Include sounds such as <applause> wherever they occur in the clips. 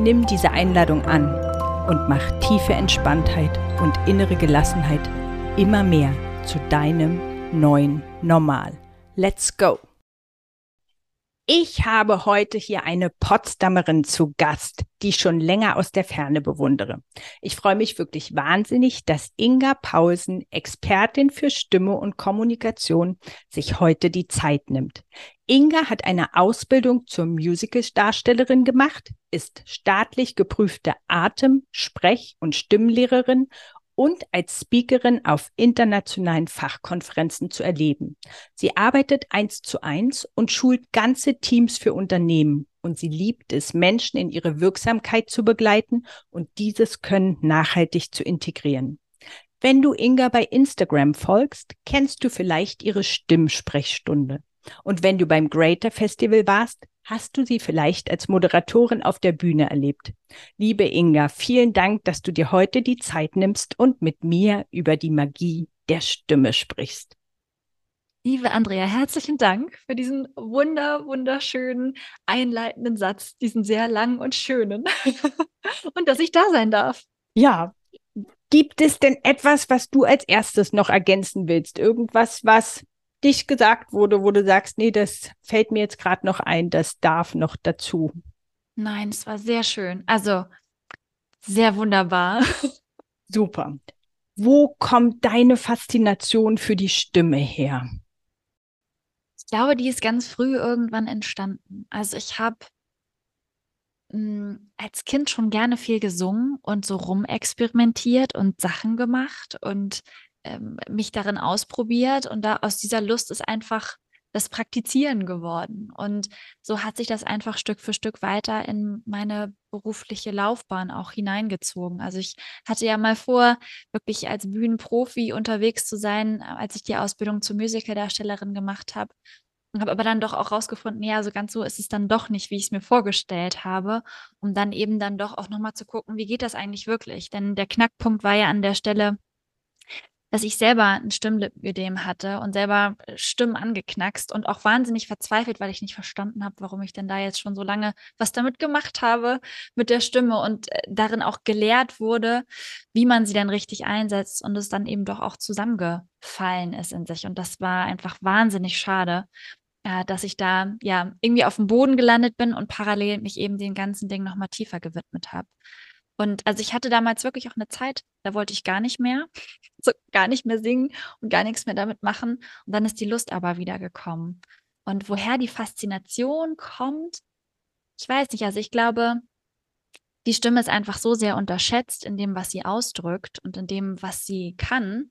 Nimm diese Einladung an und mach tiefe Entspanntheit und innere Gelassenheit immer mehr zu deinem neuen Normal. Let's go! Ich habe heute hier eine Potsdamerin zu Gast, die ich schon länger aus der Ferne bewundere. Ich freue mich wirklich wahnsinnig, dass Inga Paulsen, Expertin für Stimme und Kommunikation, sich heute die Zeit nimmt. Inga hat eine Ausbildung zur Musical-Darstellerin gemacht, ist staatlich geprüfte Atem-, Sprech- und Stimmlehrerin und als Speakerin auf internationalen Fachkonferenzen zu erleben. Sie arbeitet eins zu eins und schult ganze Teams für Unternehmen. Und sie liebt es, Menschen in ihre Wirksamkeit zu begleiten und dieses Können nachhaltig zu integrieren. Wenn du Inga bei Instagram folgst, kennst du vielleicht ihre Stimmsprechstunde. Und wenn du beim Greater Festival warst, hast du sie vielleicht als Moderatorin auf der Bühne erlebt. Liebe Inga, vielen Dank, dass du dir heute die Zeit nimmst und mit mir über die Magie der Stimme sprichst. Liebe Andrea, herzlichen Dank für diesen wunder, wunderschönen einleitenden Satz, diesen sehr langen und schönen. <laughs> und dass ich da sein darf. Ja. Gibt es denn etwas, was du als erstes noch ergänzen willst? Irgendwas, was dich gesagt wurde, wo du sagst, nee, das fällt mir jetzt gerade noch ein, das darf noch dazu? Nein, es war sehr schön. Also sehr wunderbar. <laughs> Super. Wo kommt deine Faszination für die Stimme her? Ich glaube, die ist ganz früh irgendwann entstanden. Also ich habe hm, als Kind schon gerne viel gesungen und so rumexperimentiert und Sachen gemacht und ähm, mich darin ausprobiert und da aus dieser Lust ist einfach das Praktizieren geworden. Und so hat sich das einfach Stück für Stück weiter in meine berufliche Laufbahn auch hineingezogen. Also ich hatte ja mal vor, wirklich als Bühnenprofi unterwegs zu sein, als ich die Ausbildung zur Musicaldarstellerin gemacht habe. Habe aber dann doch auch rausgefunden, ja, so ganz so ist es dann doch nicht, wie ich es mir vorgestellt habe, um dann eben dann doch auch nochmal zu gucken, wie geht das eigentlich wirklich? Denn der Knackpunkt war ja an der Stelle, dass ich selber ein Stimmlippenödem hatte und selber äh, Stimmen angeknackst und auch wahnsinnig verzweifelt, weil ich nicht verstanden habe, warum ich denn da jetzt schon so lange was damit gemacht habe mit der Stimme und äh, darin auch gelehrt wurde, wie man sie dann richtig einsetzt und es dann eben doch auch zusammengefallen ist in sich. Und das war einfach wahnsinnig schade, äh, dass ich da ja irgendwie auf dem Boden gelandet bin und parallel mich eben den ganzen Dingen nochmal tiefer gewidmet habe. Und also ich hatte damals wirklich auch eine Zeit, da wollte ich gar nicht mehr, <laughs> so gar nicht mehr singen und gar nichts mehr damit machen. Und dann ist die Lust aber wieder gekommen. Und woher die Faszination kommt, ich weiß nicht. Also ich glaube, die Stimme ist einfach so sehr unterschätzt in dem, was sie ausdrückt und in dem, was sie kann,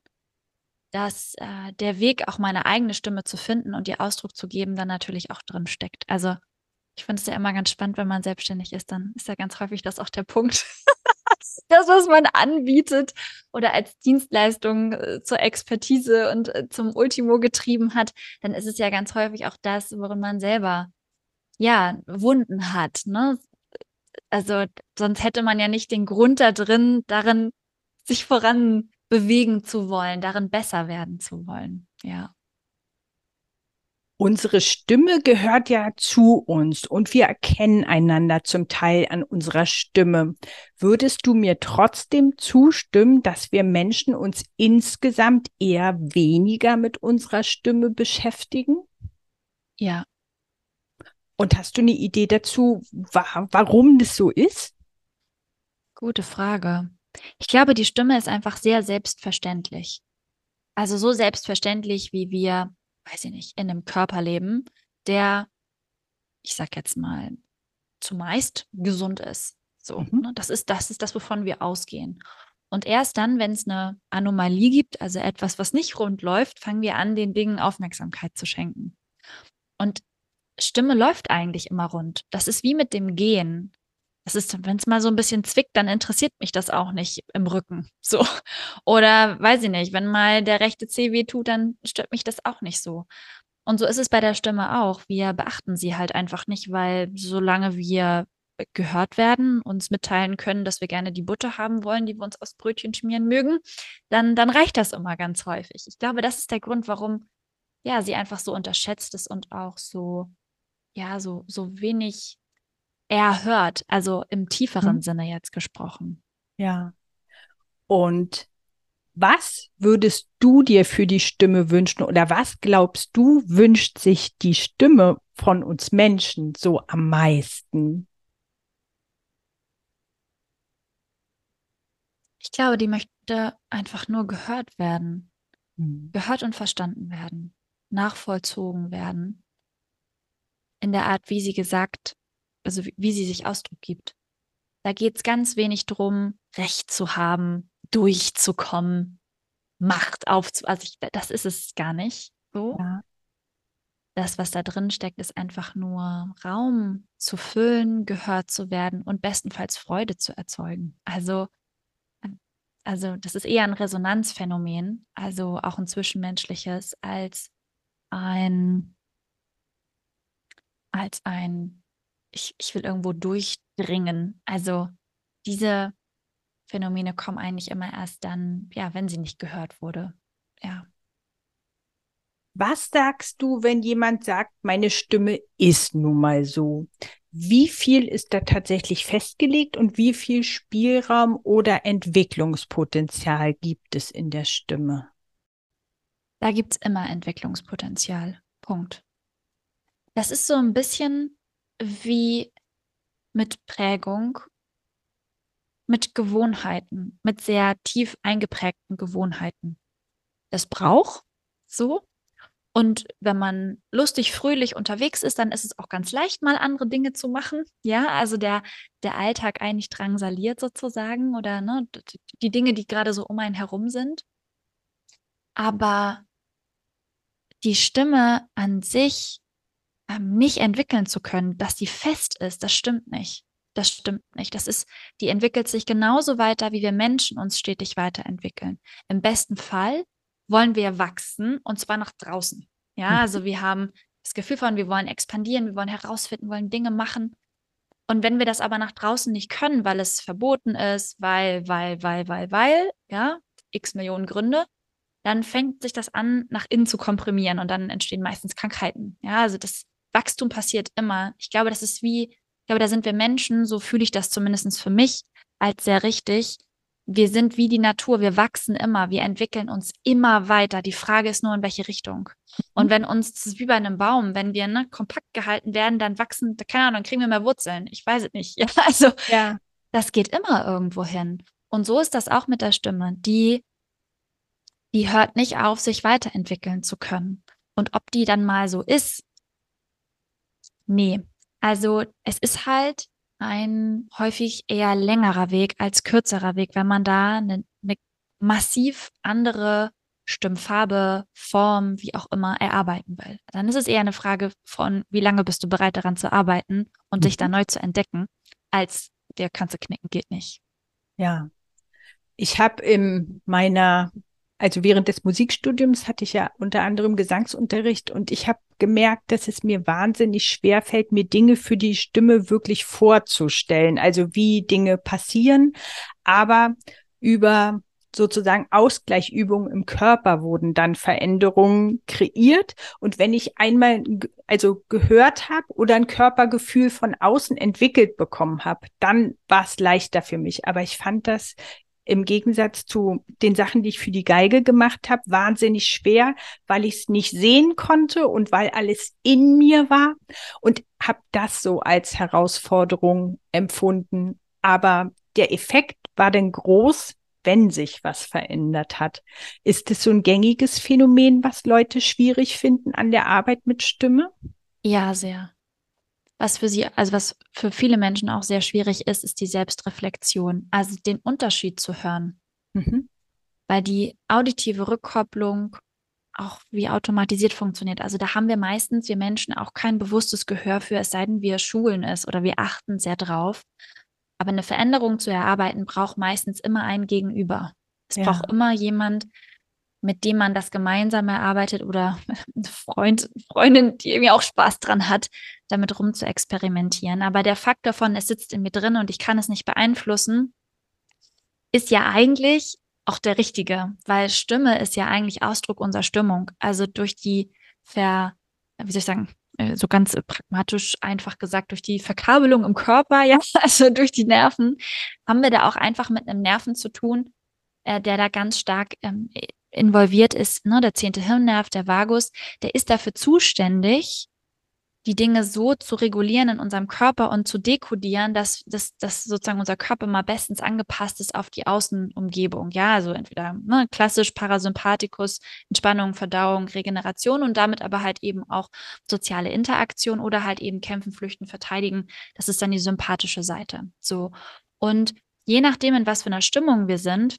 dass äh, der Weg, auch meine eigene Stimme zu finden und ihr Ausdruck zu geben, dann natürlich auch drin steckt. Also ich finde es ja immer ganz spannend, wenn man selbstständig ist, dann ist ja ganz häufig das auch der Punkt. <laughs> das, was man anbietet oder als Dienstleistung äh, zur Expertise und äh, zum Ultimo getrieben hat, dann ist es ja ganz häufig auch das, worin man selber ja Wunden hat. Ne? Also sonst hätte man ja nicht den Grund da drin, darin sich voran bewegen zu wollen, darin besser werden zu wollen. Ja. Unsere Stimme gehört ja zu uns und wir erkennen einander zum Teil an unserer Stimme. Würdest du mir trotzdem zustimmen, dass wir Menschen uns insgesamt eher weniger mit unserer Stimme beschäftigen? Ja. Und hast du eine Idee dazu, wa warum das so ist? Gute Frage. Ich glaube, die Stimme ist einfach sehr selbstverständlich. Also so selbstverständlich, wie wir weiß ich nicht, in einem Körper leben, der, ich sag jetzt mal, zumeist gesund ist. So, mhm. ne? das ist das ist das, wovon wir ausgehen. Und erst dann, wenn es eine Anomalie gibt, also etwas, was nicht rund läuft, fangen wir an, den Dingen Aufmerksamkeit zu schenken. Und Stimme läuft eigentlich immer rund. Das ist wie mit dem Gehen. Das ist, wenn es mal so ein bisschen zwickt, dann interessiert mich das auch nicht im Rücken. So. <laughs> Oder weiß ich nicht, wenn mal der rechte Zeh weh tut, dann stört mich das auch nicht so. Und so ist es bei der Stimme auch. Wir beachten sie halt einfach nicht, weil solange wir gehört werden, uns mitteilen können, dass wir gerne die Butter haben wollen, die wir uns aus Brötchen schmieren mögen, dann, dann reicht das immer ganz häufig. Ich glaube, das ist der Grund, warum ja, sie einfach so unterschätzt ist und auch so, ja, so, so wenig erhört, also im tieferen mhm. Sinne jetzt gesprochen. Ja. Und was würdest du dir für die Stimme wünschen oder was glaubst du, wünscht sich die Stimme von uns Menschen so am meisten? Ich glaube, die möchte einfach nur gehört werden, mhm. gehört und verstanden werden, nachvollzogen werden, in der Art, wie sie gesagt, also wie, wie sie sich Ausdruck gibt. Da geht es ganz wenig darum, Recht zu haben, durchzukommen, Macht aufzu... Also ich, das ist es gar nicht so. Ja. Das, was da drin steckt, ist einfach nur Raum zu füllen, gehört zu werden und bestenfalls Freude zu erzeugen. Also also das ist eher ein Resonanzphänomen, also auch ein zwischenmenschliches, als ein, als ein, ich, ich will irgendwo durchdringen. Also diese Phänomene kommen eigentlich immer erst dann, ja, wenn sie nicht gehört wurde. Ja. Was sagst du, wenn jemand sagt, meine Stimme ist nun mal so? Wie viel ist da tatsächlich festgelegt und wie viel Spielraum oder Entwicklungspotenzial gibt es in der Stimme? Da gibt es immer Entwicklungspotenzial. Punkt. Das ist so ein bisschen wie mit Prägung, mit Gewohnheiten, mit sehr tief eingeprägten Gewohnheiten. Das braucht so, und wenn man lustig, fröhlich unterwegs ist, dann ist es auch ganz leicht, mal andere Dinge zu machen. Ja, also der, der Alltag eigentlich drangsaliert sozusagen oder ne, die Dinge, die gerade so um einen herum sind. Aber die Stimme an sich ähm, nicht entwickeln zu können, dass die fest ist, das stimmt nicht. Das stimmt nicht. Das ist, die entwickelt sich genauso weiter, wie wir Menschen uns stetig weiterentwickeln. Im besten Fall wollen wir wachsen und zwar nach draußen. Ja, mhm. also wir haben das Gefühl von, wir wollen expandieren, wir wollen herausfinden, wollen Dinge machen. Und wenn wir das aber nach draußen nicht können, weil es verboten ist, weil, weil, weil, weil, weil, ja, x Millionen Gründe, dann fängt sich das an, nach innen zu komprimieren und dann entstehen meistens Krankheiten. Ja, also das Wachstum passiert immer. Ich glaube, das ist wie, ich glaube, da sind wir Menschen, so fühle ich das zumindest für mich als sehr richtig, wir sind wie die Natur, wir wachsen immer, wir entwickeln uns immer weiter. Die Frage ist nur, in welche Richtung. Und mhm. wenn uns, das ist wie bei einem Baum, wenn wir ne, kompakt gehalten werden, dann wachsen, keine Ahnung, dann kriegen wir mehr Wurzeln. Ich weiß es nicht. <laughs> Ja, also, ja. das geht immer irgendwo hin. Und so ist das auch mit der Stimme. Die, die hört nicht auf, sich weiterentwickeln zu können. Und ob die dann mal so ist, nee. Also, es ist halt ein häufig eher längerer Weg als kürzerer Weg, wenn man da eine, eine massiv andere Stimmfarbe, Form, wie auch immer, erarbeiten will. Dann ist es eher eine Frage von, wie lange bist du bereit daran zu arbeiten und mhm. dich da neu zu entdecken, als der kannst du knicken, geht nicht. Ja. Ich habe in meiner also während des Musikstudiums hatte ich ja unter anderem Gesangsunterricht und ich habe gemerkt, dass es mir wahnsinnig schwer fällt, mir Dinge für die Stimme wirklich vorzustellen, also wie Dinge passieren, aber über sozusagen Ausgleichübungen im Körper wurden dann Veränderungen kreiert. Und wenn ich einmal also gehört habe oder ein Körpergefühl von außen entwickelt bekommen habe, dann war es leichter für mich. Aber ich fand das im Gegensatz zu den Sachen, die ich für die Geige gemacht habe, wahnsinnig schwer, weil ich es nicht sehen konnte und weil alles in mir war und habe das so als Herausforderung empfunden. Aber der Effekt war dann groß, wenn sich was verändert hat. Ist es so ein gängiges Phänomen, was Leute schwierig finden an der Arbeit mit Stimme? Ja, sehr. Was für sie, also was für viele Menschen auch sehr schwierig ist, ist die Selbstreflexion, also den Unterschied zu hören. Mhm. Weil die auditive Rückkopplung auch wie automatisiert funktioniert. Also da haben wir meistens, wir Menschen, auch kein bewusstes Gehör für, es sei denn, wir schulen es oder wir achten sehr drauf. Aber eine Veränderung zu erarbeiten braucht meistens immer ein Gegenüber. Es Ja. braucht immer jemand, mit dem man das gemeinsam erarbeitet oder <laughs> Freund, Freundin, die irgendwie auch Spaß dran hat, damit rum zu experimentieren. Aber der Fakt davon, es sitzt in mir drin und ich kann es nicht beeinflussen, ist ja eigentlich auch der richtige, weil Stimme ist ja eigentlich Ausdruck unserer Stimmung. Also durch die Ver, wie soll ich sagen, äh, so ganz pragmatisch einfach gesagt, durch die Verkabelung im Körper, <laughs> ja, also durch die Nerven, haben wir da auch einfach mit einem Nerven zu tun, äh, der da ganz stark ähm, involviert ist, ne, der zehnte Hirnnerv, der Vagus, der ist dafür zuständig, die Dinge so zu regulieren in unserem Körper und zu dekodieren, dass, dass, dass sozusagen unser Körper mal bestens angepasst ist auf die Außenumgebung. Ja, also entweder ne, klassisch Parasympathikus, Entspannung, Verdauung, Regeneration und damit aber halt eben auch soziale Interaktion oder halt eben kämpfen, flüchten, verteidigen. Das ist dann die sympathische Seite. So. Und je nachdem, in was für einer Stimmung wir sind,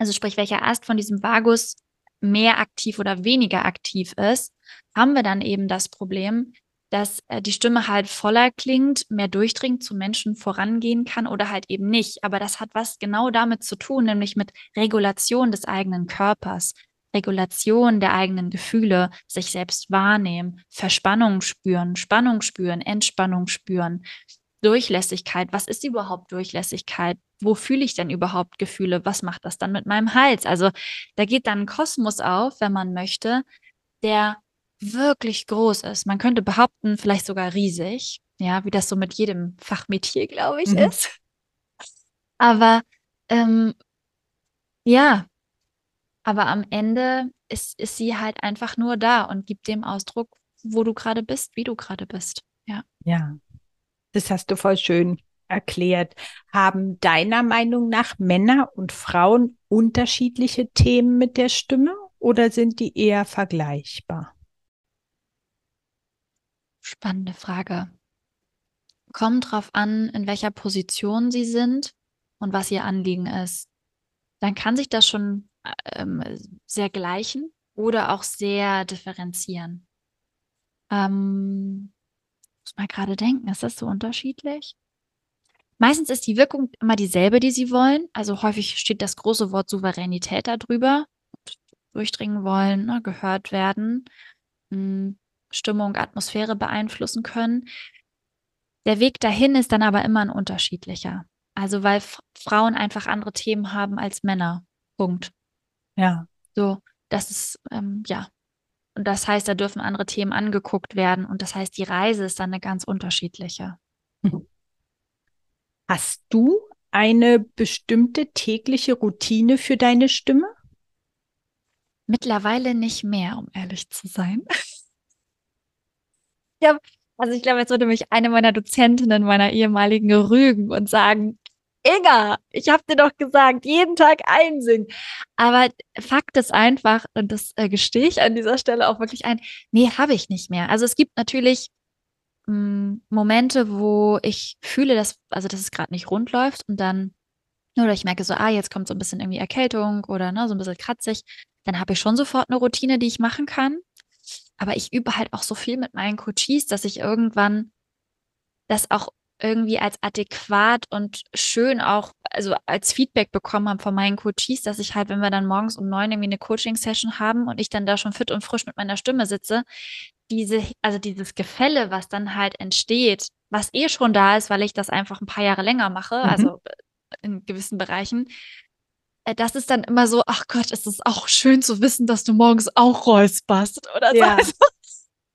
also sprich, welcher Ast von diesem Vagus mehr aktiv oder weniger aktiv ist, haben wir dann eben das Problem, dass äh, die Stimme halt voller klingt, mehr durchdringt, zu Menschen vorangehen kann oder halt eben nicht. Aber das hat was genau damit zu tun, nämlich mit Regulation des eigenen Körpers, Regulation der eigenen Gefühle, sich selbst wahrnehmen, Verspannung spüren, Spannung spüren, Entspannung spüren, Durchlässigkeit. Was ist überhaupt Durchlässigkeit? Wo fühle ich denn überhaupt Gefühle? Was macht das dann mit meinem Hals? Also da geht dann ein Kosmos auf, wenn man möchte, der wirklich groß ist. Man könnte behaupten, vielleicht sogar riesig, ja, wie das so mit jedem Fachmetier, glaube ich, Mhm. ist. Aber ähm, ja, aber am Ende ist, ist sie halt einfach nur da und gibt dem Ausdruck, wo du gerade bist, wie du gerade bist. Ja. Ja, das hast du voll schön erklärt. Haben deiner Meinung nach Männer und Frauen unterschiedliche Themen mit der Stimme oder sind die eher vergleichbar? Spannende Frage. Kommt drauf an, in welcher Position sie sind und was ihr Anliegen ist. Dann kann sich das schon ähm, sehr gleichen oder auch sehr differenzieren. Ähm, muss mal gerade denken, ist das so unterschiedlich? Meistens ist die Wirkung immer dieselbe, die sie wollen. Also häufig steht das große Wort Souveränität darüber. Durchdringen wollen, ne, gehört werden, mh, Stimmung, Atmosphäre beeinflussen können. Der Weg dahin ist dann aber immer ein unterschiedlicher. Also weil Frauen einfach andere Themen haben als Männer. Punkt. Ja. So, das ist, ähm, ja. Und das heißt, da dürfen andere Themen angeguckt werden. Und das heißt, die Reise ist dann eine ganz unterschiedliche. Hast du eine bestimmte tägliche Routine für deine Stimme? Mittlerweile nicht mehr, um ehrlich zu sein. <laughs> ja, also ich glaube, jetzt würde mich eine meiner Dozentinnen meiner ehemaligen rügen und sagen, Inga, ich habe dir doch gesagt, jeden Tag einsingen. Aber Fakt ist einfach, und das äh, gestehe ich an dieser Stelle auch wirklich ein, nee, habe ich nicht mehr. Also es gibt natürlich mh, Momente, wo ich fühle, dass, also dass es gerade nicht rund läuft und dann, oder ich merke so, ah, jetzt kommt so ein bisschen irgendwie Erkältung oder ne, so ein bisschen kratzig, dann habe ich schon sofort eine Routine, die ich machen kann. Aber ich übe halt auch so viel mit meinen Coaches, dass ich irgendwann das auch irgendwie als adäquat und schön auch, also als Feedback bekommen habe von meinen Coaches, dass ich halt, wenn wir dann morgens um neun irgendwie eine Coaching-Session haben und ich dann da schon fit und frisch mit meiner Stimme sitze, diese, also dieses Gefälle, was dann halt entsteht, was eh schon da ist, weil ich das einfach ein paar Jahre länger mache, Mhm. also in gewissen Bereichen, äh, das ist dann immer so, ach Gott, es ist auch schön zu wissen, dass du morgens auch räusperst oder Ja. so. <laughs>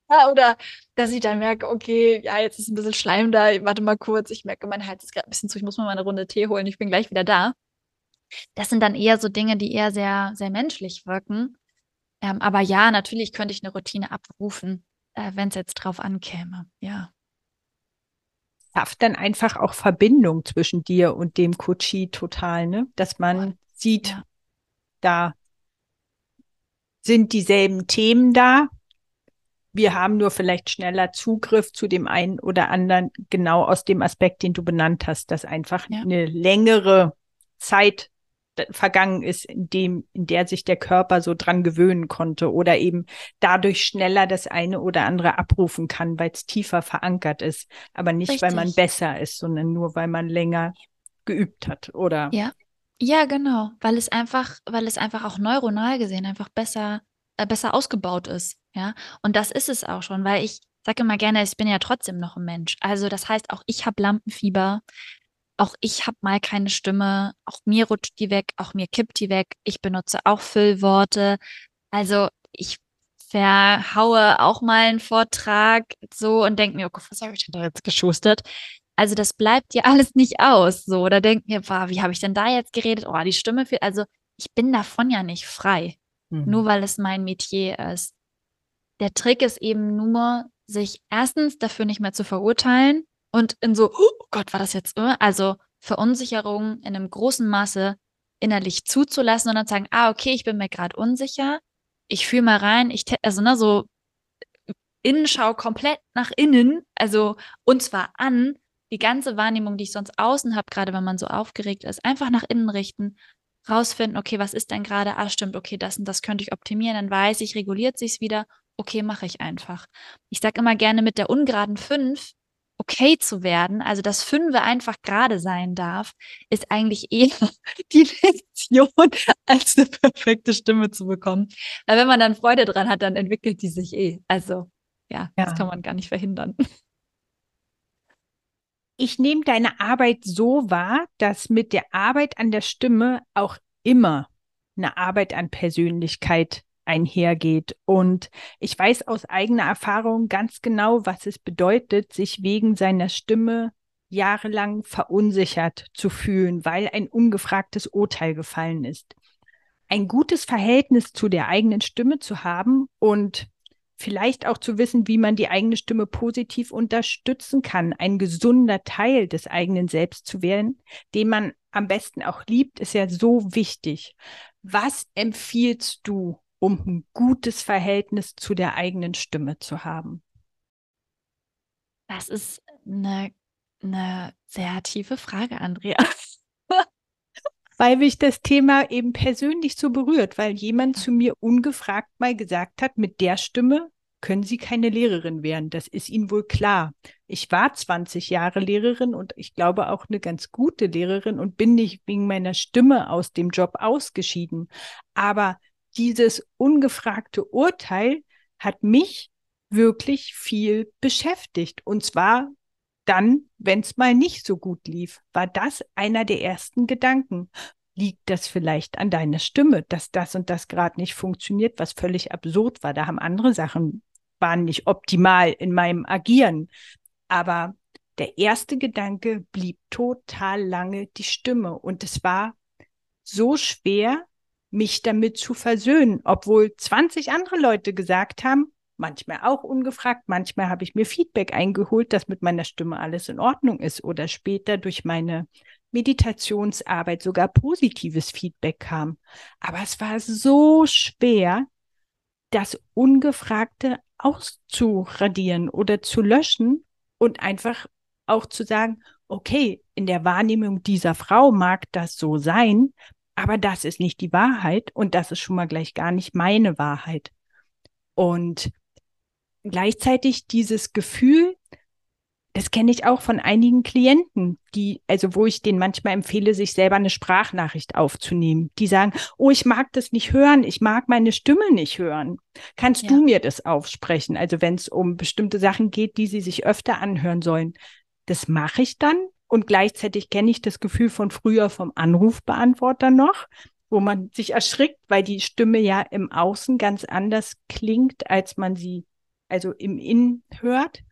Ja, oder dass ich dann merke, okay, ja, jetzt ist ein bisschen Schleim da, warte mal kurz, ich merke, mein Hals ist gerade ein bisschen zu, ich muss mal eine Runde Tee holen, ich bin gleich wieder da. Das sind dann eher so Dinge, die eher sehr, sehr menschlich wirken. Ähm, aber ja, natürlich könnte ich eine Routine abrufen, äh, wenn es jetzt drauf ankäme. Ja. Schafft dann einfach auch Verbindung zwischen dir und dem Coachie total, ne? Dass man sieht, Ja. da sind dieselben Themen da. Wir haben nur vielleicht schneller Zugriff zu dem einen oder anderen, genau aus dem Aspekt, den du benannt hast, dass einfach Ja. eine längere Zeit vergangen ist, in dem, in der sich der Körper so dran gewöhnen konnte oder eben dadurch schneller das eine oder andere abrufen kann, weil es tiefer verankert ist. Aber nicht, weil man Richtig. besser ist, sondern nur, weil man länger geübt hat, oder? Ja. Ja, genau, weil es einfach, weil es einfach auch neuronal gesehen einfach besser, äh, besser ausgebaut ist. Ja. Und das ist es auch schon, weil ich sage immer gerne, ich bin ja trotzdem noch ein Mensch. Also das heißt, auch ich habe Lampenfieber, auch ich habe mal keine Stimme, auch mir rutscht die weg, auch mir kippt die weg. Ich benutze auch Füllworte. Also ich verhaue auch mal einen Vortrag so und denke mir, oh Gott, was habe ich denn da jetzt geschustert? Also das bleibt ja alles nicht aus. So, oder denkt mir, wow, wie habe ich denn da jetzt geredet? Oh, die Stimme fehlt. Also ich bin davon ja nicht frei. Mhm. Nur weil es mein Metier ist. Der Trick ist eben nur, sich erstens dafür nicht mehr zu verurteilen und in so, oh Gott, war das jetzt, äh? also Verunsicherung in einem großen Maße innerlich zuzulassen und dann sagen, ah, okay, ich bin mir gerade unsicher. Ich fühle mal rein, ich, also, ne, so Innenschau komplett nach innen, also und zwar an, die ganze Wahrnehmung, die ich sonst außen habe, gerade wenn man so aufgeregt ist, einfach nach innen richten, rausfinden, okay, was ist denn gerade? Ah, stimmt, okay, das und das könnte ich optimieren, dann weiß ich, reguliert sich's wieder, okay, mache ich einfach. Ich sage immer gerne mit der ungeraden 5 okay zu werden, also dass Fünfe einfach gerade sein darf, ist eigentlich <laughs> eher die Lektion, als eine perfekte Stimme zu bekommen. Weil wenn man dann Freude dran hat, dann entwickelt die sich eh. Also ja, ja. das kann man gar nicht verhindern. Ich nehme deine Arbeit so wahr, dass mit der Arbeit an der Stimme auch immer eine Arbeit an Persönlichkeit einhergeht. Und ich weiß aus eigener Erfahrung ganz genau, was es bedeutet, sich wegen seiner Stimme jahrelang verunsichert zu fühlen, weil ein ungefragtes Urteil gefallen ist. Ein gutes Verhältnis zu der eigenen Stimme zu haben und vielleicht auch zu wissen, wie man die eigene Stimme positiv unterstützen kann, ein gesunder Teil des eigenen Selbst zu werden, den man am besten auch liebt, ist ja so wichtig. Was empfiehlst du, um ein gutes Verhältnis zu der eigenen Stimme zu haben? Das ist eine, eine sehr tiefe Frage, Andrea. <laughs> weil mich das Thema eben persönlich so berührt, weil jemand zu mir ungefragt mal gesagt hat, mit der Stimme können Sie keine Lehrerin werden. Das ist Ihnen wohl klar. Ich war 20 Jahre Lehrerin und ich glaube auch eine ganz gute Lehrerin und bin nicht wegen meiner Stimme aus dem Job ausgeschieden. Aber dieses ungefragte Urteil hat mich wirklich viel beschäftigt. Und zwar dann, wenn es mal nicht so gut lief, war das einer der ersten Gedanken. Liegt das vielleicht an deiner Stimme, dass das und das gerade nicht funktioniert, was völlig absurd war? Da haben andere Sachen, waren nicht optimal in meinem Agieren. Aber der erste Gedanke blieb total lange die Stimme. Und es war so schwer, mich damit zu versöhnen, obwohl 20 andere Leute gesagt haben, manchmal auch ungefragt, manchmal habe ich mir Feedback eingeholt, dass mit meiner Stimme alles in Ordnung ist oder später durch meine Meditationsarbeit sogar positives Feedback kam. Aber es war so schwer, das Ungefragte auszuradieren oder zu löschen und einfach auch zu sagen, okay, in der Wahrnehmung dieser Frau mag das so sein, aber das ist nicht die Wahrheit und das ist schon mal gleich gar nicht meine Wahrheit. Und gleichzeitig dieses Gefühl, das kenne ich auch von einigen Klienten, die, also wo ich denen manchmal empfehle, sich selber eine Sprachnachricht aufzunehmen. Die sagen, oh, ich mag das nicht hören, ich mag meine Stimme nicht hören. Kannst ja. du mir das aufsprechen? Also wenn es um bestimmte Sachen geht, die sie sich öfter anhören sollen. Das mache ich dann, und gleichzeitig kenne ich das Gefühl von früher vom Anrufbeantworter noch, wo man sich erschrickt, weil die Stimme ja im Außen ganz anders klingt, als man sie also im Innen hört.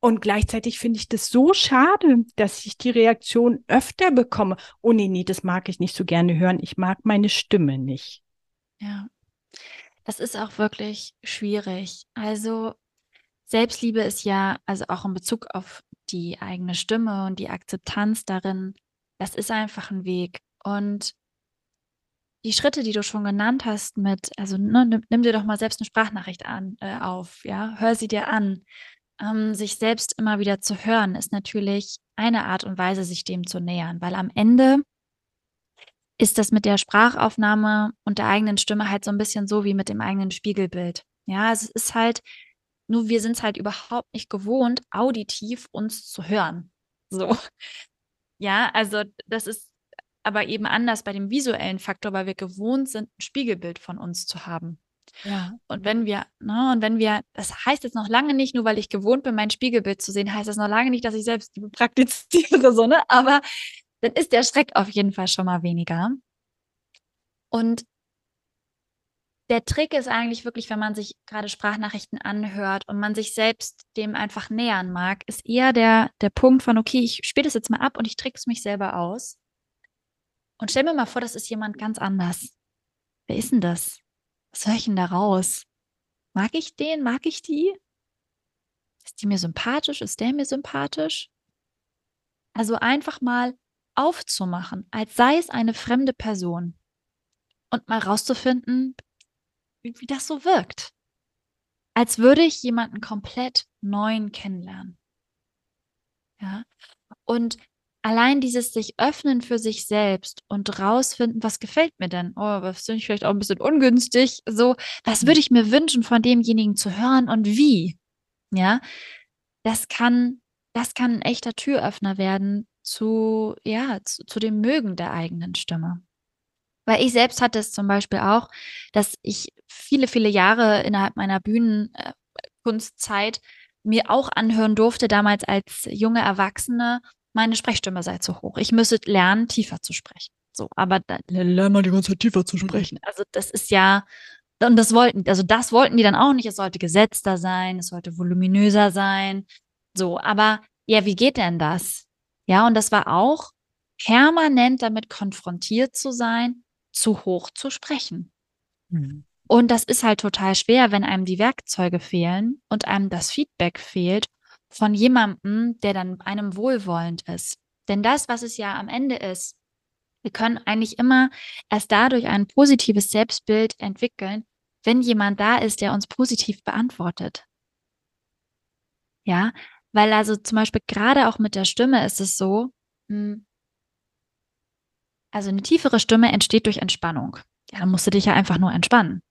Und gleichzeitig finde ich das so schade, dass ich die Reaktion öfter bekomme. Oh nee, nee, das mag ich nicht so gerne hören. Ich mag meine Stimme nicht. Ja, das ist auch wirklich schwierig. Also Selbstliebe ist ja, also auch in Bezug auf die eigene Stimme und die Akzeptanz darin, das ist einfach ein Weg. Und die Schritte, die du schon genannt hast, mit, also ne, nimm, nimm, dir doch mal selbst eine Sprachnachricht an, äh, auf, ja, hör sie dir an. Ähm, sich selbst immer wieder zu hören, ist natürlich eine Art und Weise, sich dem zu nähern, weil am Ende ist das mit der Sprachaufnahme und der eigenen Stimme halt so ein bisschen so wie mit dem eigenen Spiegelbild. Ja, es ist halt, nur wir sind es halt überhaupt nicht gewohnt, auditiv uns zu hören. So. <laughs> Ja, also das ist aber eben anders bei dem visuellen Faktor, weil wir gewohnt sind, ein Spiegelbild von uns zu haben. Ja. Und wenn wir, ne, und wenn wir, das heißt jetzt noch lange nicht, nur weil ich gewohnt bin, mein Spiegelbild zu sehen, heißt das noch lange nicht, dass ich selbst praktiziere, <laughs> so, ne? Aber dann ist der Schreck auf jeden Fall schon mal weniger. Und der Trick ist eigentlich wirklich, wenn man sich gerade Sprachnachrichten anhört und man sich selbst dem einfach nähern mag, ist eher der, der Punkt von, okay, ich spiele das jetzt mal ab und ich trick's mich selber aus. Und stell mir mal vor, das ist jemand ganz anders. Wer ist denn das? Was höre ich denn da raus? Mag ich den? Mag ich die? Ist die mir sympathisch? Ist der mir sympathisch? Also einfach mal aufzumachen, als sei es eine fremde Person und mal rauszufinden, wie, das so wirkt. Als würde ich jemanden komplett neuen kennenlernen. Ja. Und allein dieses sich öffnen für sich selbst und rausfinden, was gefällt mir denn? Oh, was finde ich vielleicht auch ein bisschen ungünstig? So, was würde ich mir wünschen von demjenigen zu hören und wie? Ja, das kann, das kann ein echter Türöffner werden zu, ja, zu, zu dem Mögen der eigenen Stimme. Weil ich selbst hatte es zum Beispiel auch, dass ich viele, viele Jahre innerhalb meiner Bühnenkunstzeit mir auch anhören durfte, damals als junge Erwachsene, meine Sprechstimme sei zu hoch. Ich müsse lernen, tiefer zu sprechen. So, aber dann lern mal die ganze Zeit tiefer zu sprechen. <laughs> Also das ist ja, und das wollten, also das wollten die dann auch nicht. Es sollte gesetzter sein, es sollte voluminöser sein. So, aber ja, wie geht denn das? Ja, und das war auch permanent damit konfrontiert zu sein, zu hoch zu sprechen. Mhm. Und das ist halt total schwer, wenn einem die Werkzeuge fehlen und einem das Feedback fehlt von jemandem, der dann einem wohlwollend ist. Denn das, was es ja am Ende ist, wir können eigentlich immer erst dadurch ein positives Selbstbild entwickeln, wenn jemand da ist, der uns positiv beantwortet. Ja, weil also zum Beispiel gerade auch mit der Stimme ist es so, hm, also eine tiefere Stimme entsteht durch Entspannung. Ja, dann musst du dich ja einfach nur entspannen.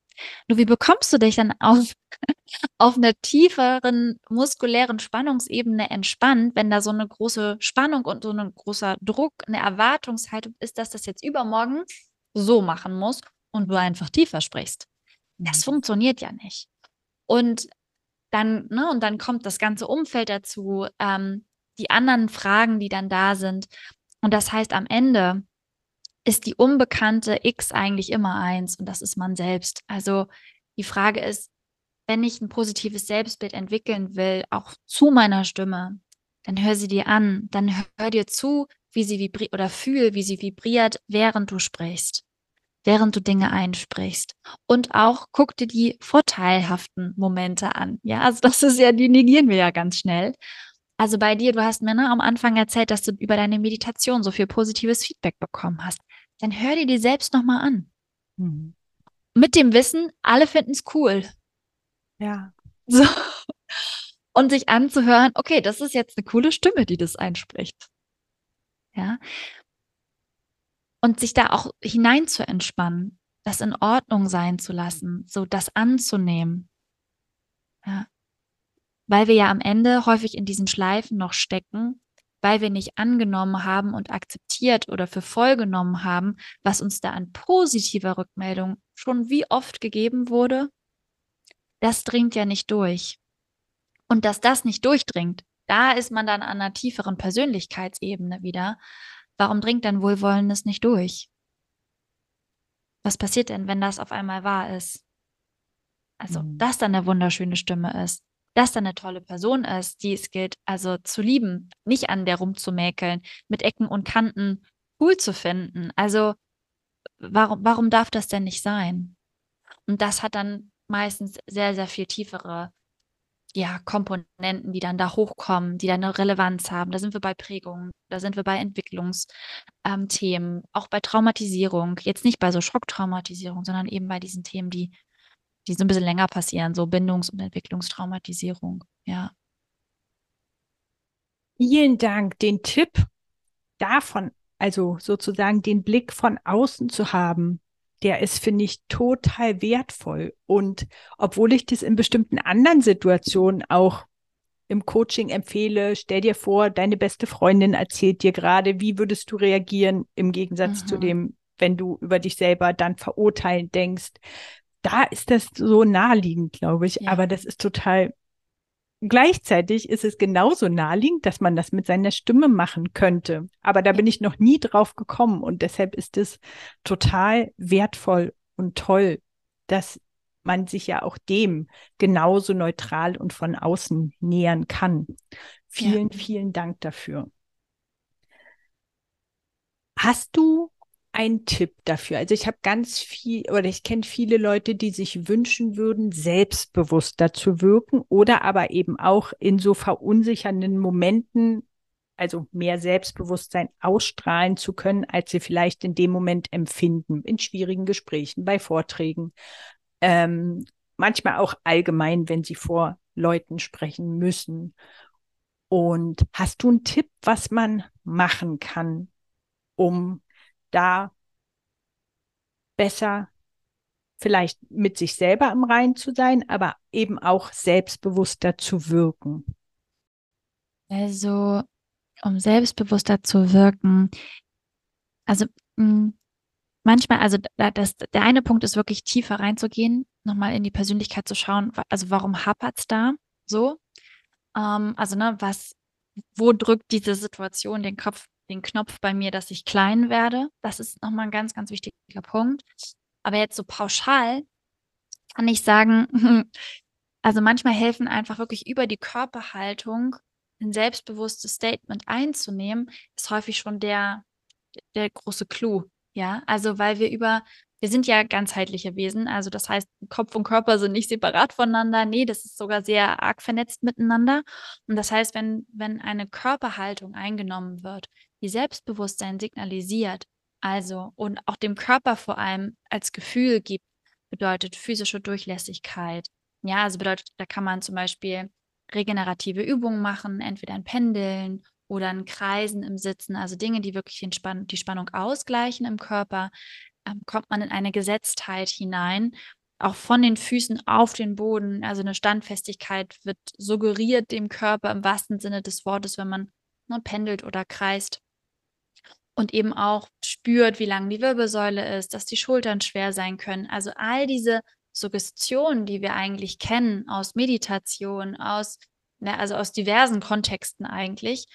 Nur wie bekommst du dich dann auf, <laughs> auf einer tieferen muskulären Spannungsebene entspannt, wenn da so eine große Spannung und so ein großer Druck, eine Erwartungshaltung ist, dass das jetzt übermorgen so machen muss und du einfach tiefer sprichst. Das mhm. funktioniert ja nicht. Und dann, ne, und dann kommt das ganze Umfeld dazu, ähm, die anderen Fragen, die dann da sind. Und das heißt, am Ende ist die unbekannte X eigentlich immer eins und das ist man selbst. Also die Frage ist, wenn ich ein positives Selbstbild entwickeln will, auch zu meiner Stimme, dann hör sie dir an, dann hör dir zu, wie sie vibriert oder fühl, wie sie vibriert, während du sprichst, während du Dinge einsprichst. Und auch guck dir die vorteilhaften Momente an. Ja, also das ist ja, die negieren wir ja ganz schnell. Also bei dir, du hast mir ne, am Anfang erzählt, dass du über deine Meditation so viel positives Feedback bekommen hast. Dann hör dir die selbst nochmal an. Mhm. Mit dem Wissen, alle finden es cool. Ja. So. <laughs> Und sich anzuhören, okay, das ist jetzt eine coole Stimme, die das einspricht. Ja. Und sich da auch hinein zu entspannen, das in Ordnung sein zu lassen, so das anzunehmen. Ja weil wir ja am Ende häufig in diesen Schleifen noch stecken, weil wir nicht angenommen haben und akzeptiert oder für voll genommen haben, was uns da an positiver Rückmeldung schon wie oft gegeben wurde, das dringt ja nicht durch. Und dass das nicht durchdringt, da ist man dann an einer tieferen Persönlichkeitsebene wieder. Warum dringt dann Wohlwollendes nicht durch? Was passiert denn, wenn das auf einmal wahr ist? Also, mhm. dass dann eine wunderschöne Stimme ist, dass da eine tolle Person ist, die es gilt, also zu lieben, nicht an der rumzumäkeln, mit Ecken und Kanten cool zu finden. Also warum, warum darf das denn nicht sein? Und das hat dann meistens sehr, sehr viel tiefere ja, Komponenten, die dann da hochkommen, die dann eine Relevanz haben. Da sind wir bei Prägungen, da sind wir bei Entwicklungsthemen, ähm, auch bei Traumatisierung. Jetzt nicht bei so Schocktraumatisierung, sondern eben bei diesen Themen, die die so ein bisschen länger passieren, so Bindungs- und Entwicklungstraumatisierung, ja. Vielen Dank. Den Tipp davon, also sozusagen den Blick von außen zu haben, der ist, finde ich, total wertvoll. Und obwohl ich das in bestimmten anderen Situationen auch im Coaching empfehle, stell dir vor, deine beste Freundin erzählt dir gerade, wie würdest du reagieren im Gegensatz mhm. zu dem, wenn du über dich selber dann verurteilend denkst. Da ist das so naheliegend, glaube ich. Ja. Aber das ist total Gleichzeitig ist es genauso naheliegend, dass man das mit seiner Stimme machen könnte. Aber da bin ich noch nie drauf gekommen und deshalb ist es total wertvoll und toll, dass man sich ja auch dem genauso neutral und von außen nähern kann. Vielen, ja. vielen Dank dafür. Hast du einen Tipp dafür? Also ich habe ganz viel oder ich kenne viele Leute, die sich wünschen würden, selbstbewusster zu wirken oder aber eben auch in so verunsichernden Momenten, also mehr Selbstbewusstsein ausstrahlen zu können, als sie vielleicht in dem Moment empfinden, in schwierigen Gesprächen, bei Vorträgen, ähm, manchmal auch allgemein, wenn sie vor Leuten sprechen müssen. Und hast du einen Tipp, was man machen kann, um da besser vielleicht mit sich selber im Rein zu sein, aber eben auch selbstbewusster zu wirken? Also, um selbstbewusster zu wirken, also mh, hm, manchmal, also das, der eine Punkt ist wirklich tiefer reinzugehen, nochmal in die Persönlichkeit zu schauen, also warum hapert es da so? Ähm, also, ne, was, wo drückt diese Situation den Kopf den Knopf bei mir, dass ich klein werde. Das ist nochmal ein ganz, ganz wichtiger Punkt. Aber jetzt so pauschal kann ich sagen, <laughs> also manchmal helfen einfach wirklich über die Körperhaltung ein selbstbewusstes Statement einzunehmen, ist häufig schon der, der große Clou. Ja, also weil wir über wir sind ja ganzheitliche Wesen, also das heißt, Kopf und Körper sind nicht separat voneinander. Nee, das ist sogar sehr arg vernetzt miteinander. Und das heißt, wenn, wenn eine Körperhaltung eingenommen wird, die Selbstbewusstsein signalisiert, also und auch dem Körper vor allem als Gefühl gibt, bedeutet physische Durchlässigkeit. Ja, also bedeutet, da kann man zum Beispiel regenerative Übungen machen, entweder ein Pendeln oder ein Kreisen im Sitzen, also Dinge, die wirklich die Spannung ausgleichen im Körper ähm, kommt man in eine Gesetztheit hinein, auch von den Füßen auf den Boden. Also eine Standfestigkeit wird suggeriert dem Körper im wahrsten Sinne des Wortes, wenn man ne, pendelt oder kreist. Und eben auch spürt, wie lang die Wirbelsäule ist, dass die Schultern schwer sein können. Also all diese Suggestionen, die wir eigentlich kennen aus Meditation, aus, ne, also aus diversen Kontexten eigentlich,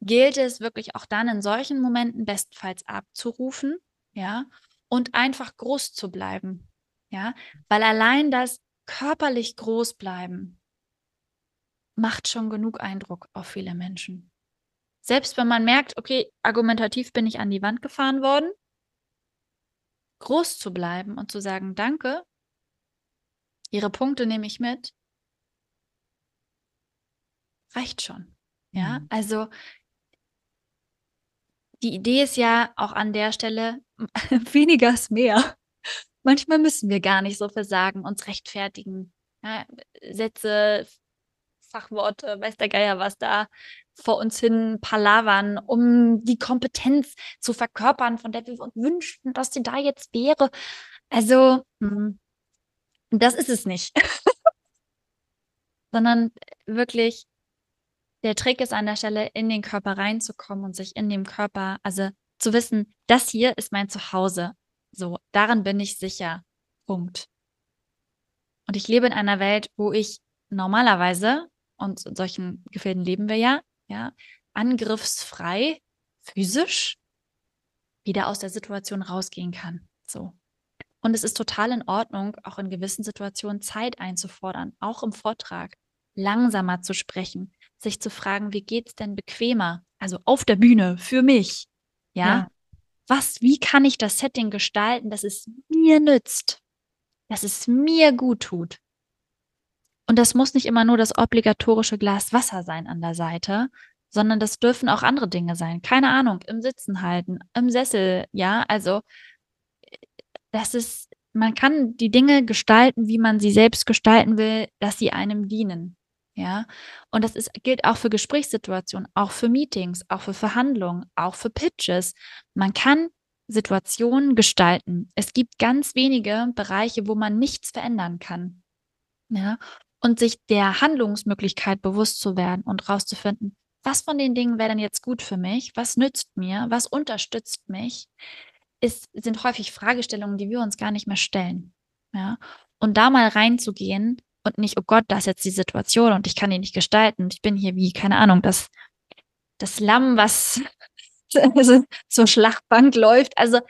gilt es wirklich auch dann in solchen Momenten bestenfalls abzurufen, ja, und einfach groß zu bleiben. Ja, weil allein das körperlich groß bleiben macht schon genug Eindruck auf viele Menschen. Selbst wenn man merkt, okay, argumentativ bin ich an die Wand gefahren worden, groß zu bleiben und zu sagen, danke, Ihre Punkte nehme ich mit, reicht schon. Ja, mhm. also die Idee ist ja auch an der Stelle, <laughs> weniger ist mehr. Manchmal müssen wir gar nicht so viel sagen, uns rechtfertigen. Ja, Sätze, Fachworte, weiß der Geier was da vor uns hin palavern, um die Kompetenz zu verkörpern, von der wir uns wünschten, dass sie da jetzt wäre. Also, hm, das ist es nicht. <laughs> Sondern wirklich, der Trick ist an der Stelle, in den Körper reinzukommen und sich in dem Körper, also zu wissen, das hier ist mein Zuhause. So, darin bin ich sicher. Punkt. Und ich lebe in einer Welt, wo ich normalerweise, und in solchen Gefilden leben wir ja, ja, angriffsfrei, physisch, wieder aus der Situation rausgehen kann. So. Und es ist total in Ordnung, auch in gewissen Situationen Zeit einzufordern, auch im Vortrag, langsamer zu sprechen, sich zu fragen, wie geht es denn bequemer? Also auf der Bühne für mich, ja? ja. Was, wie kann ich das Setting gestalten, dass es mir nützt, dass es mir gut tut? Und das muss nicht immer nur das obligatorische Glas Wasser sein an der Seite, sondern das dürfen auch andere Dinge sein. Keine Ahnung, im Sitzen halten, im Sessel, ja, also das ist, man kann die Dinge gestalten, wie man sie selbst gestalten will, dass sie einem dienen. Ja, und das ist, gilt auch für Gesprächssituationen, auch für Meetings, auch für Verhandlungen, auch für Pitches. Man kann Situationen gestalten. Es gibt ganz wenige Bereiche, wo man nichts verändern kann. Ja, und sich der Handlungsmöglichkeit bewusst zu werden und rauszufinden, was von den Dingen wäre denn jetzt gut für mich, was nützt mir, was unterstützt mich, ist, sind häufig Fragestellungen, die wir uns gar nicht mehr stellen. Ja? Und da mal reinzugehen und nicht, oh Gott, das ist jetzt die Situation und ich kann die nicht gestalten. Ich bin hier wie, keine Ahnung, das, das Lamm, was <laughs> zur Schlachtbank läuft. Also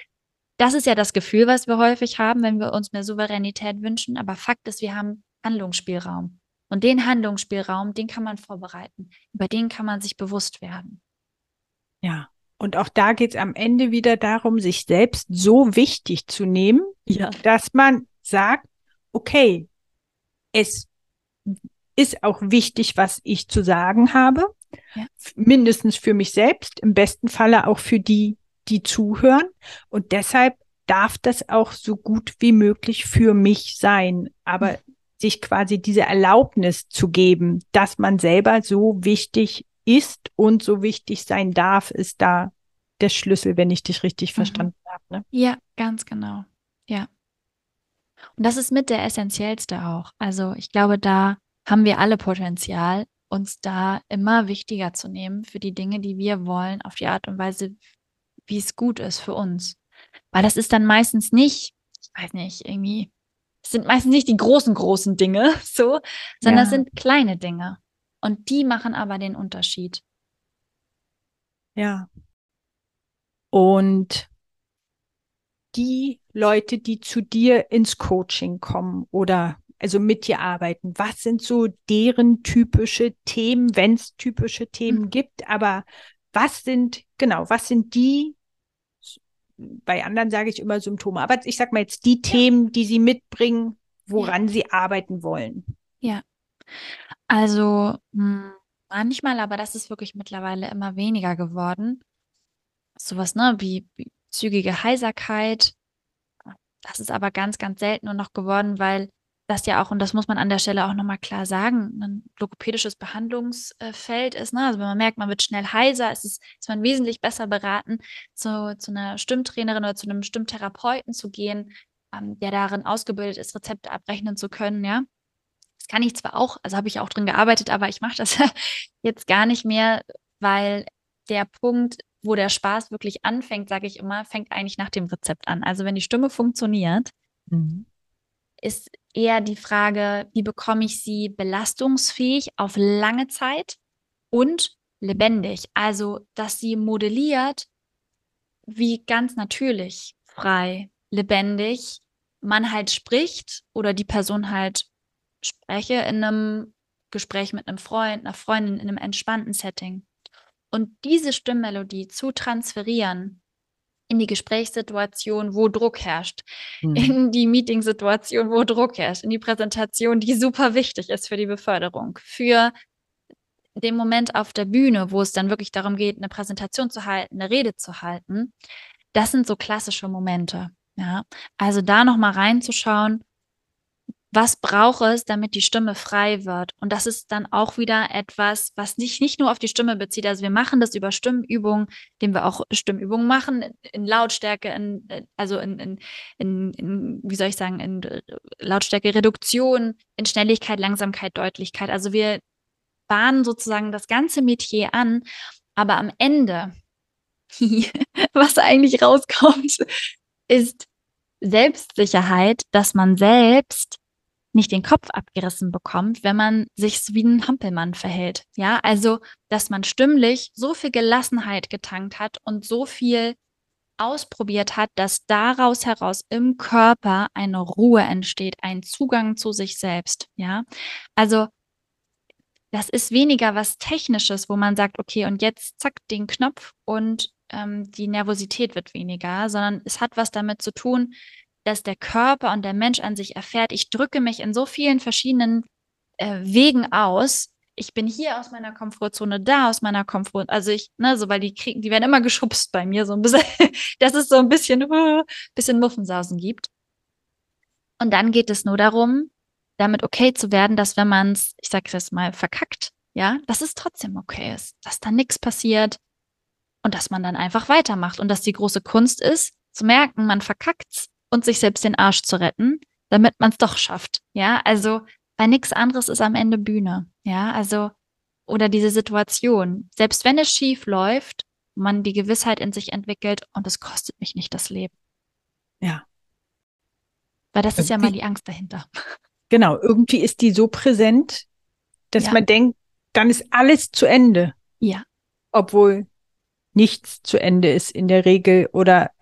das ist ja das Gefühl, was wir häufig haben, wenn wir uns mehr Souveränität wünschen. Aber Fakt ist, wir haben Handlungsspielraum. Und den Handlungsspielraum, den kann man vorbereiten. Über den kann man sich bewusst werden. Ja. Und auch da geht es am Ende wieder darum, sich selbst so wichtig zu nehmen, ja. dass man sagt, okay, es ist auch wichtig, was ich zu sagen habe. Ja. Mindestens für mich selbst, im besten Falle auch für die, die zuhören. Und deshalb darf das auch so gut wie möglich für mich sein. Aber mhm. Sich quasi diese Erlaubnis zu geben, dass man selber so wichtig ist und so wichtig sein darf, ist da der Schlüssel, wenn ich dich richtig mhm. verstanden habe. Ne? Ja, ganz genau. Ja. Und das ist mit der essentiellste auch. Also ich glaube, da haben wir alle Potenzial, uns da immer wichtiger zu nehmen für die Dinge, die wir wollen, auf die Art und Weise, wie es gut ist für uns. Weil das ist dann meistens nicht, ich weiß nicht, irgendwie, es sind meistens nicht die großen, großen Dinge, <laughs> so, sondern es sind kleine Dinge. Und die machen aber den Unterschied. Ja. Und die Leute, die zu dir ins Coaching kommen oder also mit dir arbeiten, was sind so deren typische Themen, wenn es typische Themen mhm. gibt, aber was sind, genau, was sind die, bei anderen sage ich immer Symptome, aber ich sag mal jetzt die ja. Themen, die sie mitbringen, woran ja. sie arbeiten wollen. Ja. Also hm, manchmal, aber das ist wirklich mittlerweile immer weniger geworden. Sowas, ne, wie, wie zügige Heiserkeit. Das ist aber ganz, ganz selten nur noch geworden, weil das ja auch, und das muss man an der Stelle auch nochmal klar sagen, ein logopädisches Behandlungsfeld ist. Ne? Also wenn man merkt, man wird schnell heiser, ist, es, ist man wesentlich besser beraten, zu, zu einer Stimmtrainerin oder zu einem Stimmtherapeuten zu gehen, ähm, der darin ausgebildet ist, Rezepte abrechnen zu können, ja. Das kann ich zwar auch, also habe ich auch drin gearbeitet, aber ich mache das <laughs> jetzt gar nicht mehr, weil der Punkt, wo der Spaß wirklich anfängt, sage ich immer, fängt eigentlich nach dem Rezept an. Also wenn die Stimme funktioniert, mhm. ist eher die Frage, wie bekomme ich sie belastungsfähig auf lange Zeit und lebendig. Also, dass sie modelliert, wie ganz natürlich, frei, lebendig man halt spricht oder die Person halt spreche in einem Gespräch mit einem Freund, einer Freundin, in einem entspannten Setting. Und diese Stimmmelodie zu transferieren in die Gesprächssituation, wo Druck herrscht, mhm. in die Meetingsituation, wo Druck herrscht, in die Präsentation, die super wichtig ist für die Beförderung, für den Moment auf der Bühne, wo es dann wirklich darum geht, eine Präsentation zu halten, eine Rede zu halten. Das sind so klassische Momente. Ja, also da noch mal reinzuschauen, was braucht es, damit die Stimme frei wird? Und das ist dann auch wieder etwas, was sich nicht nur auf die Stimme bezieht. Also wir machen das über Stimmübungen, indem wir auch Stimmübungen machen, in Lautstärke, in, also in, in, in, in wie soll ich sagen, in Lautstärke Reduktion, in Schnelligkeit, Langsamkeit, Deutlichkeit. Also wir bahnen sozusagen das ganze Metier an, aber am Ende, <laughs> was eigentlich rauskommt, <laughs> ist Selbstsicherheit, dass man selbst nicht den Kopf abgerissen bekommt, wenn man sich wie ein Hampelmann verhält. Ja, also, dass man stimmlich so viel Gelassenheit getankt hat und so viel ausprobiert hat, dass daraus heraus im Körper eine Ruhe entsteht, ein Zugang zu sich selbst. Ja, also, das ist weniger was Technisches, wo man sagt, okay, und jetzt zack den Knopf und ähm, die Nervosität wird weniger, sondern es hat was damit zu tun, dass der Körper und der Mensch an sich erfährt, ich drücke mich in so vielen verschiedenen äh, Wegen aus. Ich bin hier aus meiner Komfortzone, da aus meiner Komfort, also ich, ne, so weil die kriegen, die werden immer <laughs> geschubst bei mir, so ein bisschen, <laughs> dass es so ein bisschen, uh, bisschen Muffensausen gibt. Und dann geht es nur darum, damit okay zu werden, dass wenn man es, ich sage jetzt mal, verkackt, ja, dass es trotzdem okay ist, dass da nichts passiert und dass man dann einfach weitermacht und dass die große Kunst ist, zu merken, man verkackt's und sich selbst den Arsch zu retten, damit man es doch schafft. Ja, also Weil nichts anderes ist am Ende Bühne. Ja, also, oder diese Situation. Selbst wenn es schief läuft, man die Gewissheit in sich entwickelt und es kostet mich nicht das Leben. Ja. Weil das ist ja mal die Angst dahinter. <laughs> Genau, irgendwie ist die so präsent, dass ja. man denkt, dann ist alles zu Ende. Ja. Obwohl nichts zu Ende ist in der Regel oder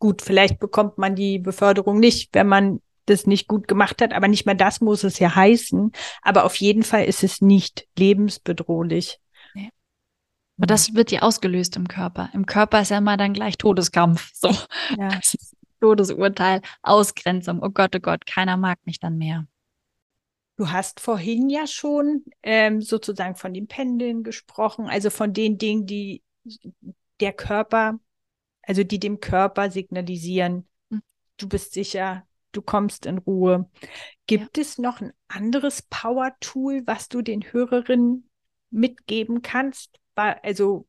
gut, vielleicht bekommt man die Beförderung nicht, wenn man das nicht gut gemacht hat, aber nicht mal das muss es ja heißen. Aber auf jeden Fall ist es nicht lebensbedrohlich. Nee. Aber das wird ja ausgelöst im Körper. Im Körper ist ja immer dann gleich Todeskampf. So. Ja. <laughs> Todesurteil, Ausgrenzung. Oh Gott, oh Gott, keiner mag mich dann mehr. Du hast vorhin ja schon ähm, sozusagen von den Pendeln gesprochen, also von den Dingen, die der Körper, also die dem Körper signalisieren, hm. du bist sicher, du kommst in Ruhe. Gibt ja. es noch ein anderes Power-Tool, was du den Hörerinnen mitgeben kannst? Also,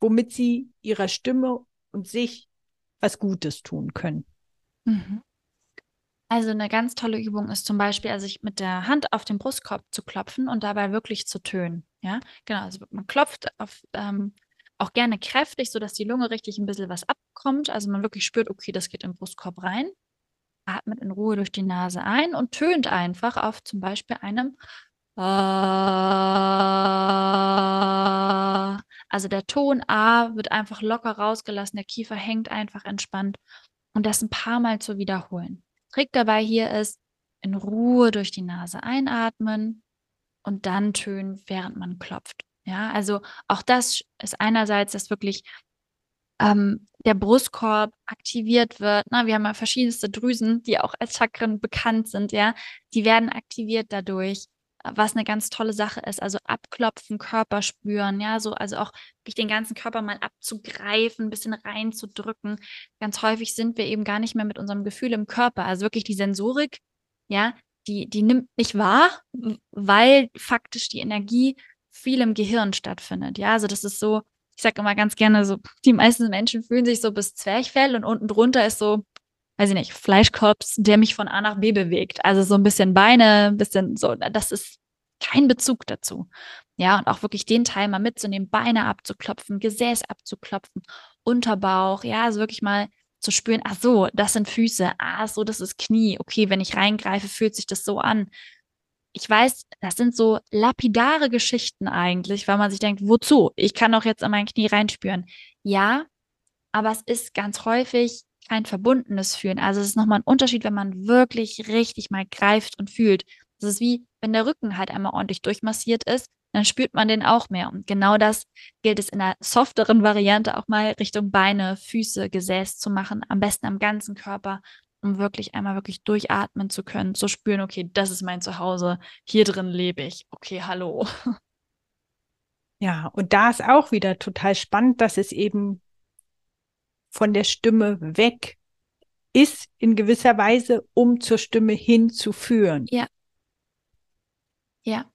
womit sie ihrer Stimme und sich was Gutes tun können? Mhm. Also eine ganz tolle Übung ist zum Beispiel, also sich mit der Hand auf den Brustkorb zu klopfen und dabei wirklich zu tönen. Ja, genau. Also man klopft auf, ähm, auch gerne kräftig, sodass die Lunge richtig ein bisschen was abkommt. Also man wirklich spürt, okay, das geht im Brustkorb rein. Atmet in Ruhe durch die Nase ein und tönt einfach auf zum Beispiel einem A. Also der Ton A wird einfach locker rausgelassen, der Kiefer hängt einfach entspannt und das ein paar Mal zu wiederholen. Trick dabei hier ist, in Ruhe durch die Nase einatmen und dann tönen, während man klopft. Ja, also auch das ist einerseits, dass wirklich ähm, der Brustkorb aktiviert wird. Ne? wir haben ja verschiedenste Drüsen, die auch als Chakren bekannt sind, ja. Die werden aktiviert dadurch was eine ganz tolle Sache ist. Also abklopfen, Körper spüren, ja, so, also auch wirklich den ganzen Körper mal abzugreifen, ein bisschen reinzudrücken. Ganz häufig sind wir eben gar nicht mehr mit unserem Gefühl im Körper. Also wirklich die Sensorik, ja, die, die nimmt nicht wahr, weil faktisch die Energie viel im Gehirn stattfindet. Ja, also das ist so, ich sage immer ganz gerne so, die meisten Menschen fühlen sich so bis Zwerchfell und unten drunter ist so weiß ich nicht, Fleischkorps, der mich von A nach B bewegt. Also so ein bisschen Beine, ein bisschen so, das ist kein Bezug dazu. Ja, und auch wirklich den Teil mal mitzunehmen, Beine abzuklopfen, Gesäß abzuklopfen, Unterbauch, ja, also wirklich mal zu spüren, ach so, das sind Füße, ah so, das ist Knie. Okay, wenn ich reingreife, fühlt sich das so an. Ich weiß, das sind so lapidare Geschichten eigentlich, weil man sich denkt, wozu? Ich kann doch jetzt an mein Knie reinspüren. Ja, aber es ist ganz häufig kein verbundenes Fühlen. Also es ist nochmal ein Unterschied, wenn man wirklich richtig mal greift und fühlt. Das ist wie, wenn der Rücken halt einmal ordentlich durchmassiert ist, dann spürt man den auch mehr. Und genau das gilt es in der softeren Variante auch mal Richtung Beine, Füße, Gesäß zu machen, am besten am ganzen Körper, um wirklich einmal wirklich durchatmen zu können, zu spüren, okay, das ist mein Zuhause, hier drin lebe ich. Okay, hallo. <laughs> Ja, und da ist auch wieder total spannend, dass es eben von der Stimme weg ist in gewisser Weise, um zur Stimme hinzuführen. Ja. Ja.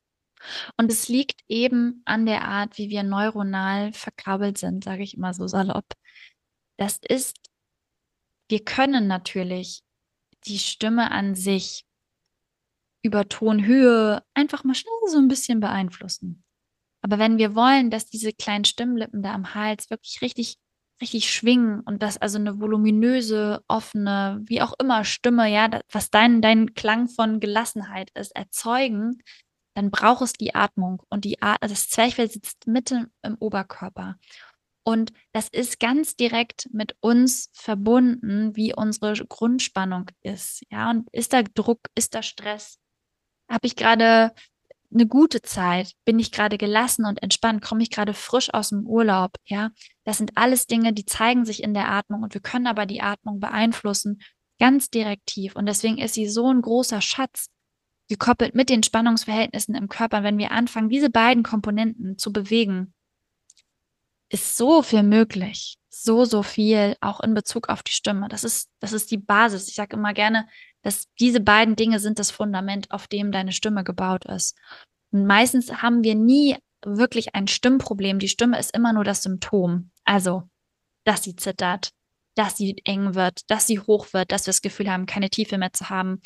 Und es liegt eben an der Art, wie wir neuronal verkabelt sind, sage ich immer so salopp. Das ist, wir können natürlich die Stimme an sich über Tonhöhe einfach mal schnell so ein bisschen beeinflussen. Aber wenn wir wollen, dass diese kleinen Stimmlippen da am Hals wirklich richtig richtig schwingen und das also eine voluminöse, offene, wie auch immer Stimme, ja, was dein, dein Klang von Gelassenheit ist, erzeugen, dann braucht es die Atmung und die At das Zwerchfell sitzt mitten im Oberkörper. Und das ist ganz direkt mit uns verbunden, wie unsere Grundspannung ist. Ja, und ist da Druck, ist da Stress? Habe ich gerade eine gute Zeit? Bin ich gerade gelassen und entspannt? Komme ich gerade frisch aus dem Urlaub? Ja, das sind alles Dinge, die zeigen sich in der Atmung und wir können aber die Atmung beeinflussen, ganz direktiv. Und deswegen ist sie so ein großer Schatz, gekoppelt mit den Spannungsverhältnissen im Körper. Wenn wir anfangen, diese beiden Komponenten zu bewegen, ist so viel möglich. So, so viel, auch in Bezug auf die Stimme. Das ist, das ist die Basis. Ich sage immer gerne, dass diese beiden Dinge sind das Fundament, auf dem deine Stimme gebaut ist. Und meistens haben wir nie wirklich ein Stimmproblem. Die Stimme ist immer nur das Symptom. Also, dass sie zittert, dass sie eng wird, dass sie hoch wird, dass wir das Gefühl haben, keine Tiefe mehr zu haben.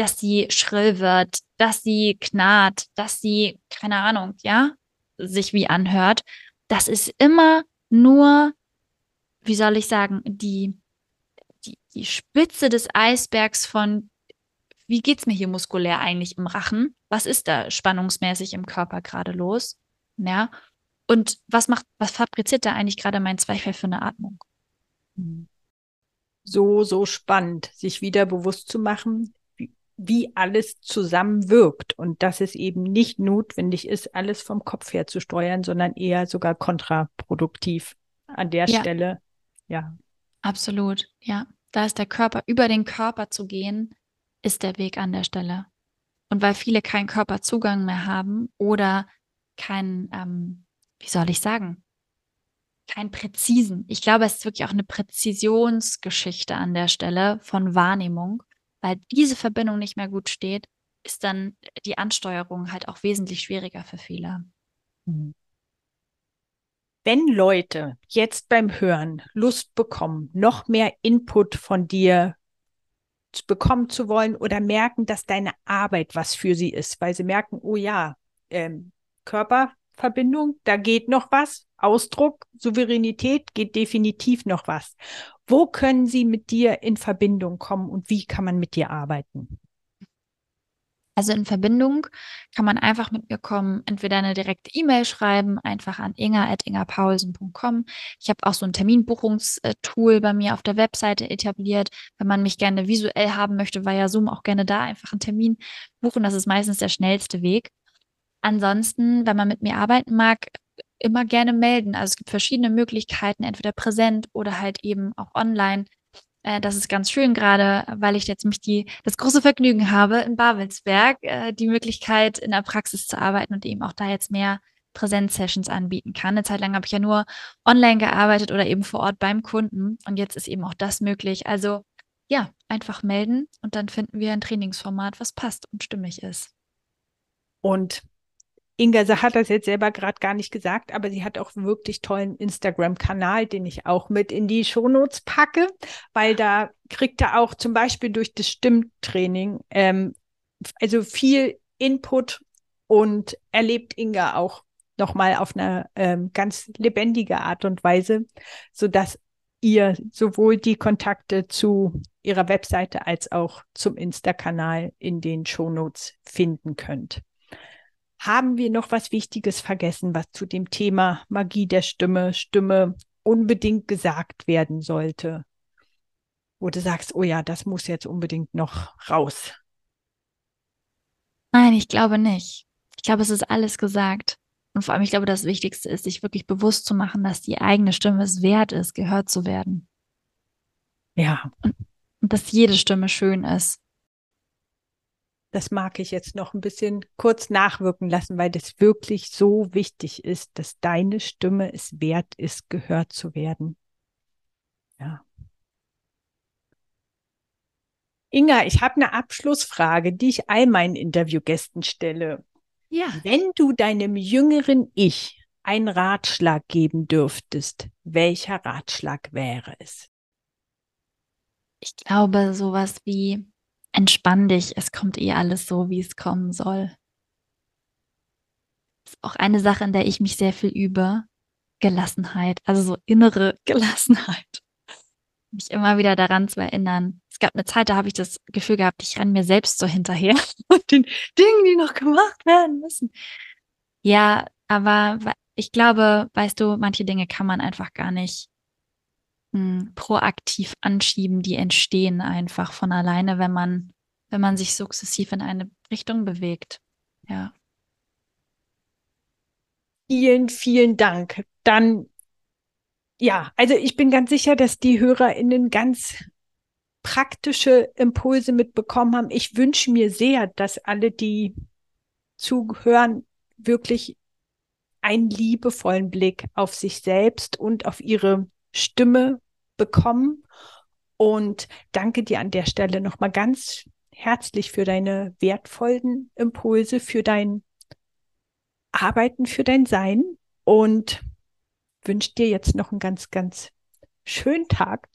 dass sie schrill wird, dass sie knarrt, dass sie, keine Ahnung, ja, sich wie anhört. Das ist immer nur, wie soll ich sagen, die, die, die Spitze des Eisbergs von, wie geht's mir hier muskulär eigentlich im Rachen? Was ist da spannungsmäßig im Körper gerade los? Ja. Und was macht, was fabriziert da eigentlich gerade mein Zweifel für eine Atmung? Mhm. So, so spannend, sich wieder bewusst zu machen, wie, alles zusammenwirkt und dass es eben nicht notwendig ist, alles vom Kopf her zu steuern, sondern eher sogar kontraproduktiv an der ja. Stelle. Ja. Absolut, ja. Da ist der Körper, über den Körper zu gehen, ist der Weg an der Stelle. Und weil viele keinen Körperzugang mehr haben oder keinen, ähm, wie soll ich sagen, keinen präzisen. Ich glaube, es ist wirklich auch eine Präzisionsgeschichte an der Stelle von Wahrnehmung, weil diese Verbindung nicht mehr gut steht, ist dann die Ansteuerung halt auch wesentlich schwieriger für viele. Mhm. Wenn Leute jetzt beim Hören Lust bekommen, noch mehr Input von dir bekommen zu wollen oder merken, dass deine Arbeit was für sie ist, weil sie merken, oh ja, ähm, Körperverbindung, da geht noch was, Ausdruck, Souveränität geht definitiv noch was. Wo können sie mit dir in Verbindung kommen und wie kann man mit dir arbeiten? Also in Verbindung kann man einfach mit mir kommen, entweder eine direkte E-Mail schreiben, einfach an inga.ingapaulsen.com. Ich habe auch so ein Terminbuchungstool bei mir auf der Webseite etabliert. Wenn man mich gerne visuell haben möchte, war ja Zoom auch gerne da, einfach einen Termin buchen. Das ist meistens der schnellste Weg. Ansonsten, wenn man mit mir arbeiten mag, immer gerne melden. Also es gibt verschiedene Möglichkeiten, entweder präsent oder halt eben auch online. Äh, das ist ganz schön gerade, weil ich jetzt mich die, das große Vergnügen habe, in Babelsberg äh, die Möglichkeit in der Praxis zu arbeiten und eben auch da jetzt mehr Präsenzsessions anbieten kann. Eine Zeit lang habe ich ja nur online gearbeitet oder eben vor Ort beim Kunden und jetzt ist eben auch das möglich. Also ja, einfach melden und dann finden wir ein Trainingsformat, was passt und stimmig ist. Und Inga hat das jetzt selber gerade gar nicht gesagt, aber sie hat auch wirklich tollen Instagram-Kanal, den ich auch mit in die Shownotes packe, weil da kriegt er auch zum Beispiel durch das Stimmtraining ähm, also viel Input und erlebt Inga auch nochmal auf eine ähm, ganz lebendige Art und Weise, so dass ihr sowohl die Kontakte zu ihrer Webseite als auch zum Insta-Kanal in den Shownotes finden könnt. Haben wir noch was Wichtiges vergessen, was zu dem Thema Magie der Stimme, Stimme unbedingt gesagt werden sollte? Wo du sagst, oh ja, das muss jetzt unbedingt noch raus. Nein, ich glaube nicht. Ich glaube, es ist alles gesagt. Und vor allem, ich glaube, das Wichtigste ist, sich wirklich bewusst zu machen, dass die eigene Stimme es wert ist, gehört zu werden. Ja. Und, und dass jede Stimme schön ist. Das mag ich jetzt noch ein bisschen kurz nachwirken lassen, weil das wirklich so wichtig ist, dass deine Stimme es wert ist, gehört zu werden. Ja. Inga, ich habe eine Abschlussfrage, die ich all meinen Interviewgästen stelle. Ja. Wenn du deinem jüngeren Ich einen Ratschlag geben dürftest, welcher Ratschlag wäre es? Ich glaube, sowas wie entspann dich, es kommt eh alles so, wie es kommen soll. Das ist auch eine Sache, in der ich mich sehr viel übe. Gelassenheit, also so innere <laughs> Gelassenheit. Mich immer wieder daran zu erinnern. Es gab eine Zeit, da habe ich das Gefühl gehabt, ich renne mir selbst so hinterher <laughs> und den Dingen, die noch gemacht werden müssen. Ja, aber ich glaube, weißt du, manche Dinge kann man einfach gar nicht hm, proaktiv anschieben, die entstehen einfach von alleine, wenn man, wenn man sich sukzessiv in eine Richtung bewegt. Ja. Vielen, vielen Dank. Dann, ja, also ich bin ganz sicher, dass die HörerInnen ganz praktische Impulse mitbekommen haben. Ich wünsche mir sehr, dass alle, die zuhören, wirklich einen liebevollen Blick auf sich selbst und auf ihre Stimme bekommen. Und danke dir an der Stelle nochmal ganz herzlich für deine wertvollen Impulse, für dein Arbeiten, für dein Sein und wünsche dir jetzt noch einen ganz, ganz schönen Tag.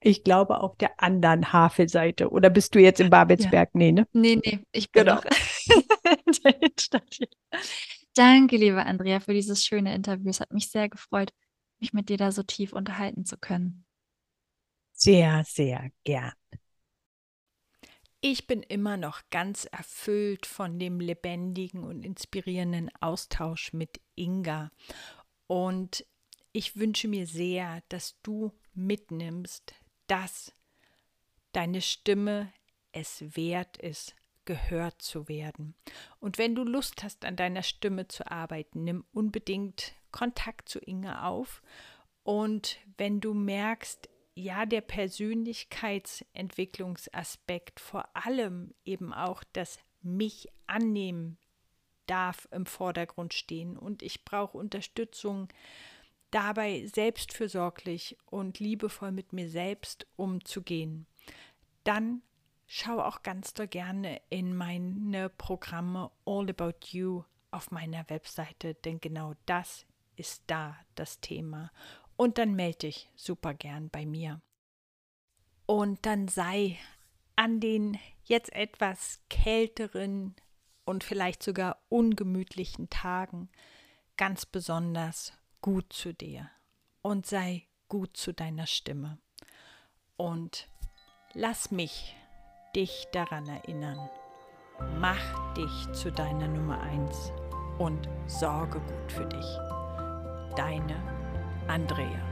Ich glaube auf der anderen Havelseite. Oder bist du jetzt in Babelsberg? Ja. Nee, ne? Nee, nee, ich bin genau. noch <laughs> in der Innenstadt hier. Danke, liebe Andrea, für dieses schöne Interview. Es hat mich sehr gefreut, mich mit dir da so tief unterhalten zu können. Sehr, sehr gern. Ich bin immer noch ganz erfüllt von dem lebendigen und inspirierenden Austausch mit Inga. Und ich wünsche mir sehr, dass du mitnimmst, dass deine Stimme es wert ist, gehört zu werden. Und wenn du Lust hast, an deiner Stimme zu arbeiten, nimm unbedingt Kontakt zu Inge auf. Und wenn du merkst, ja, der Persönlichkeitsentwicklungsaspekt, vor allem eben auch das mich annehmen darf im Vordergrund stehen und ich brauche Unterstützung dabei selbstfürsorglich und liebevoll mit mir selbst umzugehen, dann schau auch ganz doll gerne in meine Programme All About You auf meiner Webseite, denn genau das ist da das Thema. Und dann melde dich super gern bei mir. Und dann sei an den jetzt etwas kälteren und vielleicht sogar ungemütlichen Tagen ganz besonders gut zu dir und sei gut zu deiner Stimme. Und lass mich dich daran erinnern. Mach dich zu deiner Nummer eins und sorge gut für dich. Deine Andrea.